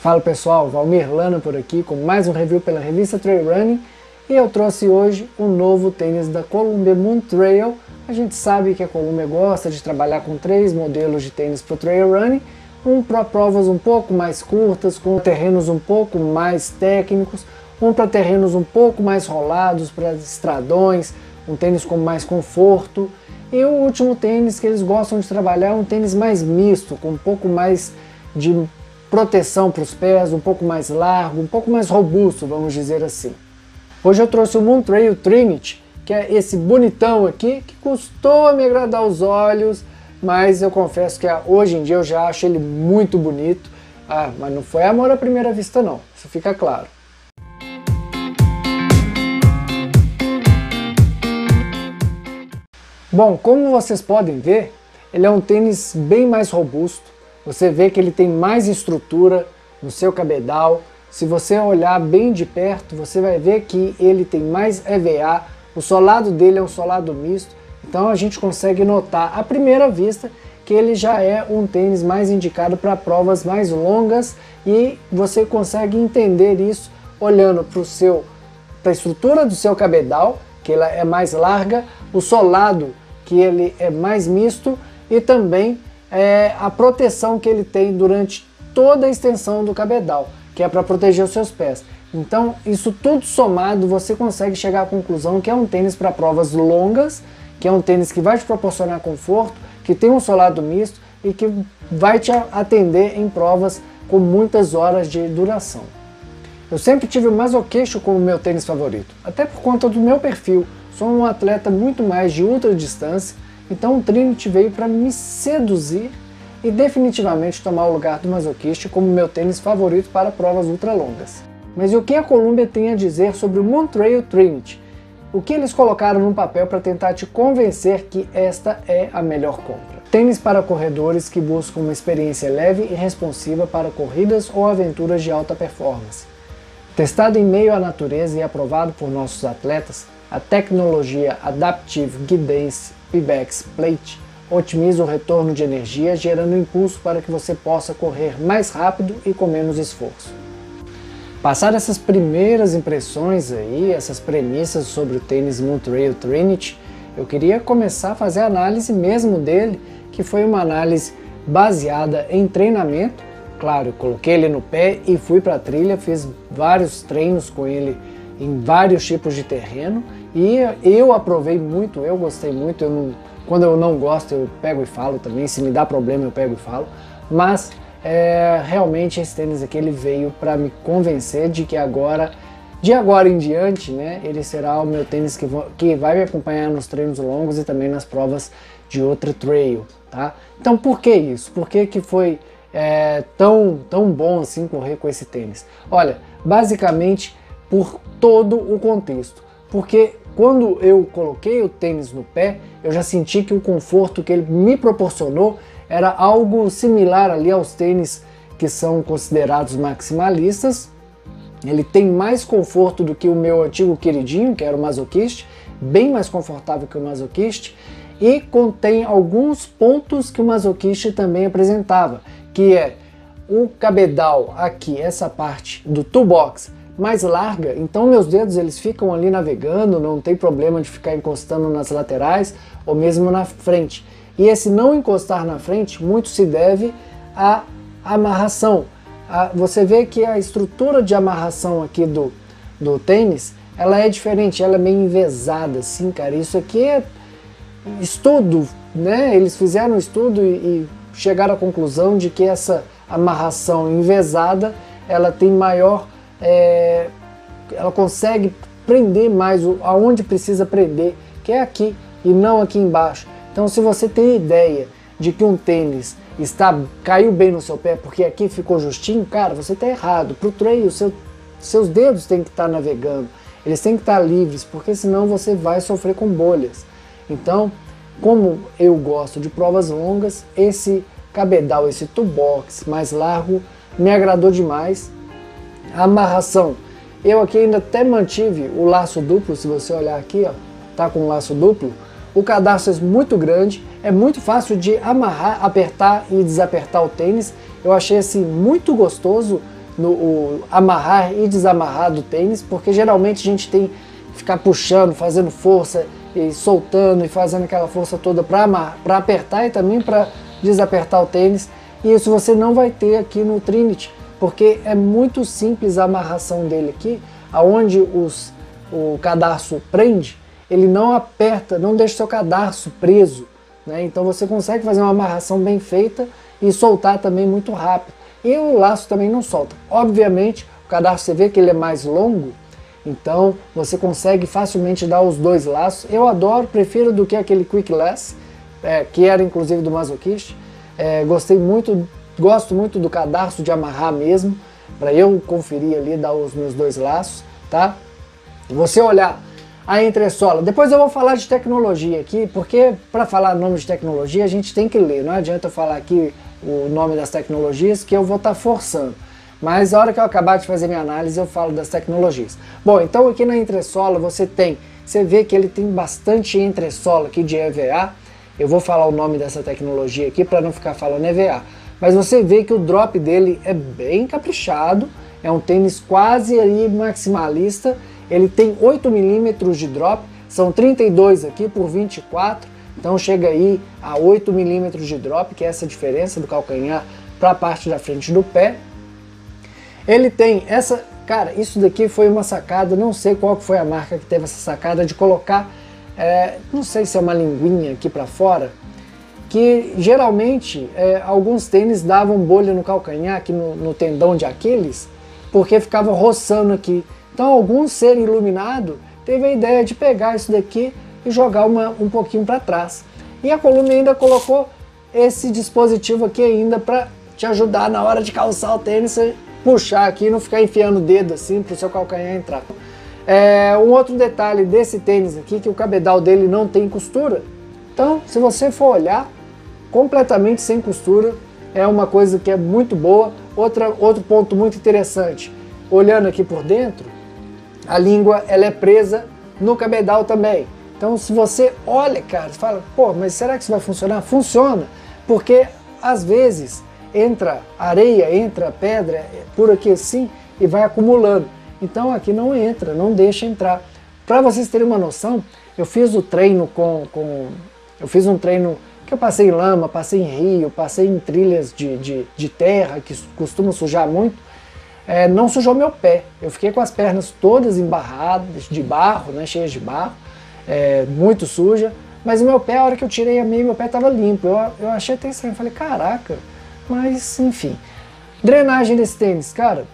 Fala pessoal, Valmir Lana por aqui com mais um review pela revista Trail Running e eu trouxe hoje um novo tênis da Columbia Moon Trail. A gente sabe que a Columbia gosta de trabalhar com três modelos de tênis para o Trail Running, um para provas um pouco mais curtas, com terrenos um pouco mais técnicos, um para terrenos um pouco mais rolados, para estradões, um tênis com mais conforto. E o último tênis que eles gostam de trabalhar é um tênis mais misto, com um pouco mais de proteção para os pés, um pouco mais largo, um pouco mais robusto, vamos dizer assim. Hoje eu trouxe o Moontrail Trinity, que é esse bonitão aqui, que custou me agradar os olhos, mas eu confesso que hoje em dia eu já acho ele muito bonito. Ah, mas não foi amor à primeira vista não, isso fica claro. Bom, como vocês podem ver, ele é um tênis bem mais robusto. Você vê que ele tem mais estrutura no seu cabedal. Se você olhar bem de perto, você vai ver que ele tem mais EVA. O solado dele é um solado misto. Então a gente consegue notar à primeira vista que ele já é um tênis mais indicado para provas mais longas e você consegue entender isso olhando para o seu para a estrutura do seu cabedal, que ela é mais larga, o solado que ele é mais misto e também é, a proteção que ele tem durante toda a extensão do cabedal, que é para proteger os seus pés. Então, isso tudo somado, você consegue chegar à conclusão que é um tênis para provas longas, que é um tênis que vai te proporcionar conforto, que tem um solado misto e que vai te atender em provas com muitas horas de duração. Eu sempre tive o Masoqueixo como meu tênis favorito, até por conta do meu perfil. Sou um atleta muito mais de ultra distância, então o Trinity veio para me seduzir e definitivamente tomar o lugar do Masochist como meu tênis favorito para provas ultra longas. Mas e o que a Columbia tem a dizer sobre o Moontrail Trinity? O que eles colocaram no papel para tentar te convencer que esta é a melhor compra? Tênis para corredores que buscam uma experiência leve e responsiva para corridas ou aventuras de alta performance. Testado em meio à natureza e aprovado por nossos atletas, a tecnologia Adaptive Guidance Pibex Plate otimiza o retorno de energia, gerando impulso para que você possa correr mais rápido e com menos esforço. Passar essas primeiras impressões aí, essas premissas sobre o tênis Moontrail Trinity, eu queria começar a fazer a análise mesmo dele, que foi uma análise baseada em treinamento. Claro, coloquei ele no pé e fui para a trilha, fiz vários treinos com ele em vários tipos de terreno e eu aprovei muito, eu gostei muito. Eu não, quando eu não gosto, eu pego e falo também. Se me dá problema, eu pego e falo. Mas é, realmente esse tênis aqui ele veio para me convencer de que agora, de agora em diante, né, ele será o meu tênis que, vou, que vai me acompanhar nos treinos longos e também nas provas de outra trail, tá? Então por que isso? Por que, que foi é, tão, tão bom assim correr com esse tênis? Olha, basicamente por todo o contexto porque quando eu coloquei o tênis no pé, eu já senti que o conforto que ele me proporcionou era algo similar ali aos tênis que são considerados maximalistas. Ele tem mais conforto do que o meu antigo queridinho, que era o Masochist, bem mais confortável que o Masochist, e contém alguns pontos que o Masochist também apresentava, que é o cabedal aqui, essa parte do toolbox, mais larga, então meus dedos eles ficam ali navegando, não tem problema de ficar encostando nas laterais ou mesmo na frente. E esse não encostar na frente muito se deve à amarração. você vê que a estrutura de amarração aqui do, do tênis, ela é diferente, ela é meio envesada assim, cara. Isso aqui é estudo, né? Eles fizeram um estudo e, e chegaram à conclusão de que essa amarração envesada, ela tem maior é, ela consegue prender mais aonde precisa prender, que é aqui e não aqui embaixo. Então, se você tem ideia de que um tênis está caiu bem no seu pé porque aqui ficou justinho, cara, você está errado. Para o trail, seu, seus dedos têm que estar tá navegando, eles têm que estar tá livres, porque senão você vai sofrer com bolhas. Então, como eu gosto de provas longas, esse cabedal, esse toolbox mais largo, me agradou demais amarração. Eu aqui ainda até mantive o laço duplo, se você olhar aqui, ó, tá com o laço duplo. O cadastro é muito grande, é muito fácil de amarrar, apertar e desapertar o tênis. Eu achei assim muito gostoso no o, amarrar e desamarrar do tênis, porque geralmente a gente tem que ficar puxando, fazendo força e soltando e fazendo aquela força toda para apertar e também para desapertar o tênis. E isso você não vai ter aqui no Trinity, porque é muito simples a amarração dele aqui, aonde os, o cadarço prende, ele não aperta, não deixa o seu cadarço preso. Né? Então você consegue fazer uma amarração bem feita e soltar também muito rápido. E o laço também não solta. Obviamente, o cadarço você vê que ele é mais longo, então você consegue facilmente dar os dois laços. Eu adoro, prefiro do que aquele Quick Lass, é, que era inclusive do Masochist. É, gostei muito, gosto muito do cadarço de amarrar mesmo, para eu conferir ali, dar os meus dois laços, tá? Você olhar a entressola. Depois eu vou falar de tecnologia aqui, porque para falar nome de tecnologia a gente tem que ler. Não adianta eu falar aqui o nome das tecnologias que eu vou estar tá forçando. Mas a hora que eu acabar de fazer minha análise eu falo das tecnologias. Bom, então aqui na entressola você tem, você vê que ele tem bastante entressola aqui de EVA. Eu vou falar o nome dessa tecnologia aqui para não ficar falando EVA. Mas você vê que o drop dele é bem caprichado, é um tênis quase aí maximalista. Ele tem 8 milímetros de drop, são 32 aqui por 24, então chega aí a 8 milímetros de drop, que é essa diferença do calcanhar para a parte da frente do pé. Ele tem essa, cara, isso daqui foi uma sacada, não sei qual foi a marca que teve essa sacada de colocar, é, não sei se é uma linguinha aqui para fora, que geralmente é, alguns tênis davam bolha no calcanhar, aqui no, no tendão de Aquiles, porque ficava roçando aqui. Então algum ser iluminado teve a ideia de pegar isso daqui e jogar uma, um pouquinho para trás. E a coluna ainda colocou esse dispositivo aqui ainda para te ajudar na hora de calçar o tênis, puxar aqui e não ficar enfiando o dedo assim para o seu calcanhar entrar. É, um outro detalhe desse tênis aqui que o cabedal dele não tem costura. Então, se você for olhar, completamente sem costura, é uma coisa que é muito boa. Outra, outro ponto muito interessante, olhando aqui por dentro, a língua ela é presa no cabedal também. Então se você olha, cara, fala, pô, mas será que isso vai funcionar? Funciona, porque às vezes entra areia, entra pedra por aqui assim e vai acumulando. Então aqui não entra, não deixa entrar. Para vocês terem uma noção, eu fiz o treino com, com eu fiz um treino que eu passei em lama, passei em rio, passei em trilhas de, de, de terra que costumam sujar muito, é, não sujou meu pé. Eu fiquei com as pernas todas embarradas de barro, né, cheias de barro, é, muito suja, mas o meu pé, a hora que eu tirei a meia, meu pé estava limpo. Eu, eu achei até estranho, falei, caraca, mas enfim. Drenagem desse tênis, cara,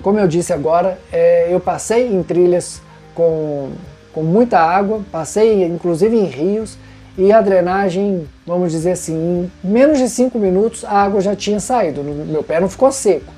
como eu disse agora, é, eu passei em trilhas com, com muita água, passei inclusive em rios, e a drenagem, vamos dizer assim, em menos de 5 minutos a água já tinha saído. Meu pé não ficou seco,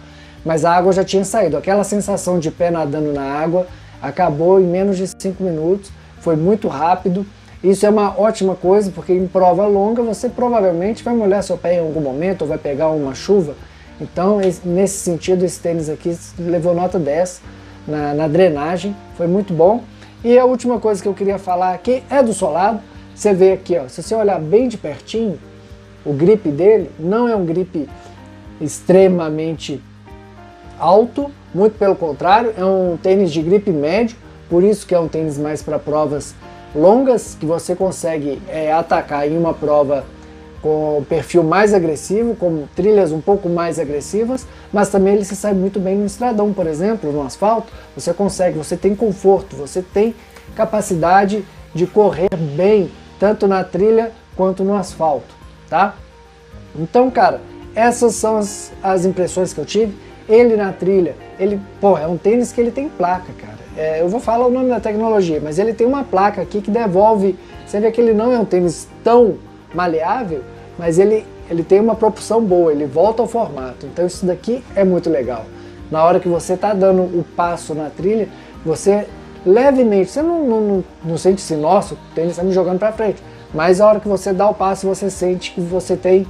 mas a água já tinha saído. Aquela sensação de pé nadando na água acabou em menos de 5 minutos, foi muito rápido. Isso é uma ótima coisa, porque em prova longa você provavelmente vai molhar seu pé em algum momento ou vai pegar uma chuva. Então, nesse sentido, esse tênis aqui levou nota 10 na, na drenagem, foi muito bom. E a última coisa que eu queria falar aqui é do solado. Você vê aqui, ó, se você olhar bem de pertinho, o grip dele não é um grip extremamente alto, muito pelo contrário, é um tênis de grip médio, por isso que é um tênis mais para provas longas, que você consegue é, atacar em uma prova com perfil mais agressivo, com trilhas um pouco mais agressivas, mas também ele se sai muito bem no estradão, por exemplo, no asfalto, você consegue, você tem conforto, você tem capacidade de correr bem tanto na trilha quanto no asfalto, tá? Então, cara, essas são as, as impressões que eu tive. Ele na trilha, ele, pô, é um tênis que ele tem placa, cara. É, eu vou falar o nome da tecnologia, mas ele tem uma placa aqui que devolve. Você vê que ele não é um tênis tão maleável, mas ele, ele tem uma propulsão boa, ele volta ao formato. Então isso daqui é muito legal. Na hora que você está dando o passo na trilha, você levemente. Você não, não, não, não sente assim, nossa, o tênis está me jogando para frente. Mas a hora que você dá o passo, você sente que você tem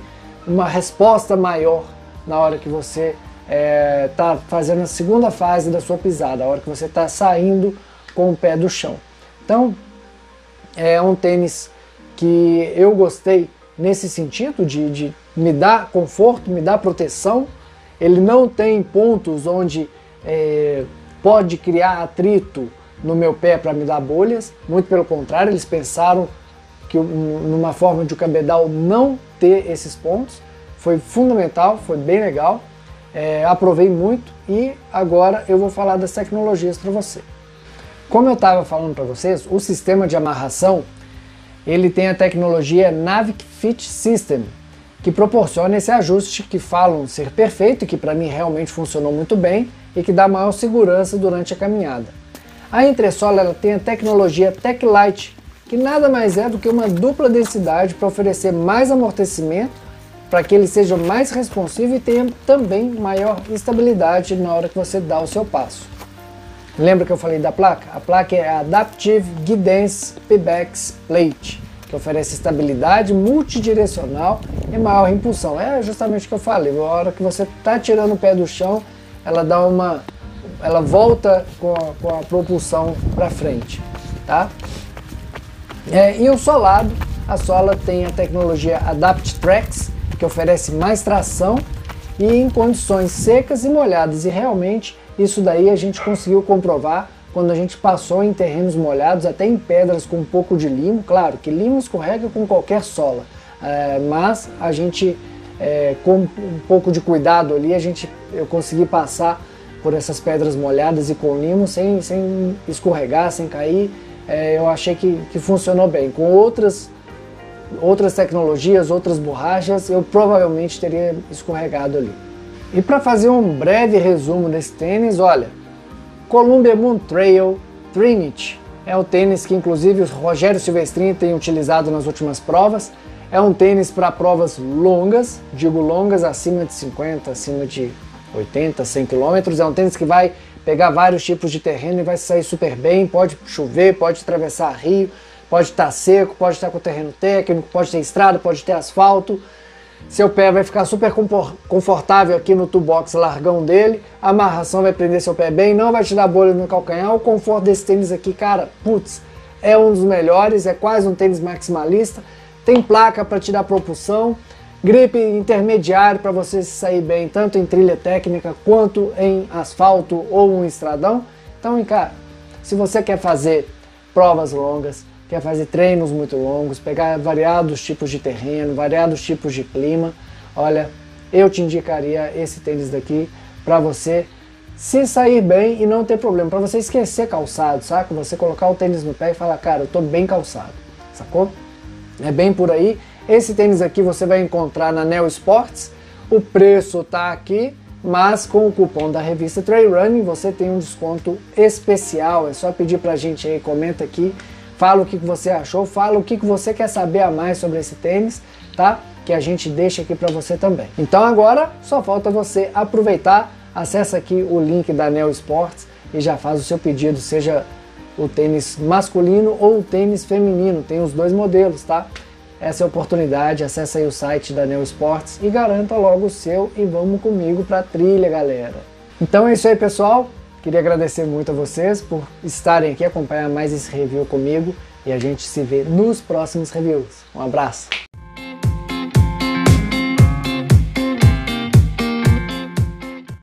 uma resposta maior na hora que você está é, tá fazendo a segunda fase da sua pisada, a hora que você está saindo com o pé do chão. Então, é um tênis que eu gostei nesse sentido de, de me dar conforto, me dar proteção ele não tem pontos onde é, pode criar atrito no meu pé para me dar bolhas, muito pelo contrário, eles pensaram que numa forma de o cabedal não ter esses pontos, foi fundamental, foi bem legal, é, aprovei muito e agora eu vou falar das tecnologias para você. Como eu estava falando para vocês, o sistema de amarração ele tem a tecnologia Navic Fit System, que proporciona esse ajuste que falam ser perfeito, que para mim realmente funcionou muito bem e que dá maior segurança durante a caminhada. A entressola ela tem a tecnologia Tech Light, que nada mais é do que uma dupla densidade para oferecer mais amortecimento, para que ele seja mais responsivo e tenha também maior estabilidade na hora que você dá o seu passo. Lembra que eu falei da placa? A placa é a Adaptive Guidance Pebax Plate, que oferece estabilidade multidirecional e maior impulsão. É justamente o que eu falei, a hora que você está tirando o pé do chão, ela dá uma ela volta com a, com a propulsão para frente, tá? É, e o solado, a sola tem a tecnologia Adapt Tracks, que oferece mais tração e em condições secas e molhadas. E realmente isso daí a gente conseguiu comprovar quando a gente passou em terrenos molhados, até em pedras com um pouco de limo. Claro que limo escorrega com qualquer sola, é, mas a gente, é, com um pouco de cuidado ali, a gente, eu consegui passar por essas pedras molhadas e com limo sem, sem escorregar, sem cair. É, eu achei que, que funcionou bem. Com outras, outras tecnologias, outras borrachas, eu provavelmente teria escorregado ali. E para fazer um breve resumo desse tênis, olha, Columbia Moon Trail Trinity é o tênis que inclusive o Rogério Silvestrini tem utilizado nas últimas provas. É um tênis para provas longas, digo longas acima de 50, acima de 80, 100 km. É um tênis que vai pegar vários tipos de terreno e vai sair super bem. Pode chover, pode atravessar rio, pode estar seco, pode estar com terreno técnico, pode ter estrada, pode ter asfalto. Seu pé vai ficar super confortável aqui no toolbox largão dele. A amarração vai prender seu pé bem, não vai te dar bolha no calcanhar. O conforto desse tênis aqui, cara, putz, é um dos melhores, é quase um tênis maximalista. Tem placa para te dar propulsão. Gripe intermediário para você se sair bem, tanto em trilha técnica quanto em asfalto ou um estradão. Então, cara, se você quer fazer provas longas, quer fazer treinos muito longos, pegar variados tipos de terreno, variados tipos de clima, olha, eu te indicaria esse tênis daqui para você se sair bem e não ter problema, para você esquecer calçado, saca? Você colocar o tênis no pé e falar, cara, eu tô bem calçado, sacou? É bem por aí. Esse tênis aqui você vai encontrar na Neo Sports. O preço tá aqui, mas com o cupom da revista Trail Running você tem um desconto especial. É só pedir pra gente aí, comenta aqui, fala o que você achou, fala o que você quer saber a mais sobre esse tênis, tá? Que a gente deixa aqui para você também. Então agora só falta você aproveitar, acessa aqui o link da Neo Sports e já faz o seu pedido, seja o tênis masculino ou o tênis feminino, tem os dois modelos, tá? Essa é oportunidade, acesse aí o site da Neo Sports e garanta logo o seu e vamos comigo para a trilha, galera. Então é isso aí, pessoal. Queria agradecer muito a vocês por estarem aqui acompanhar mais esse review comigo e a gente se vê nos próximos reviews. Um abraço.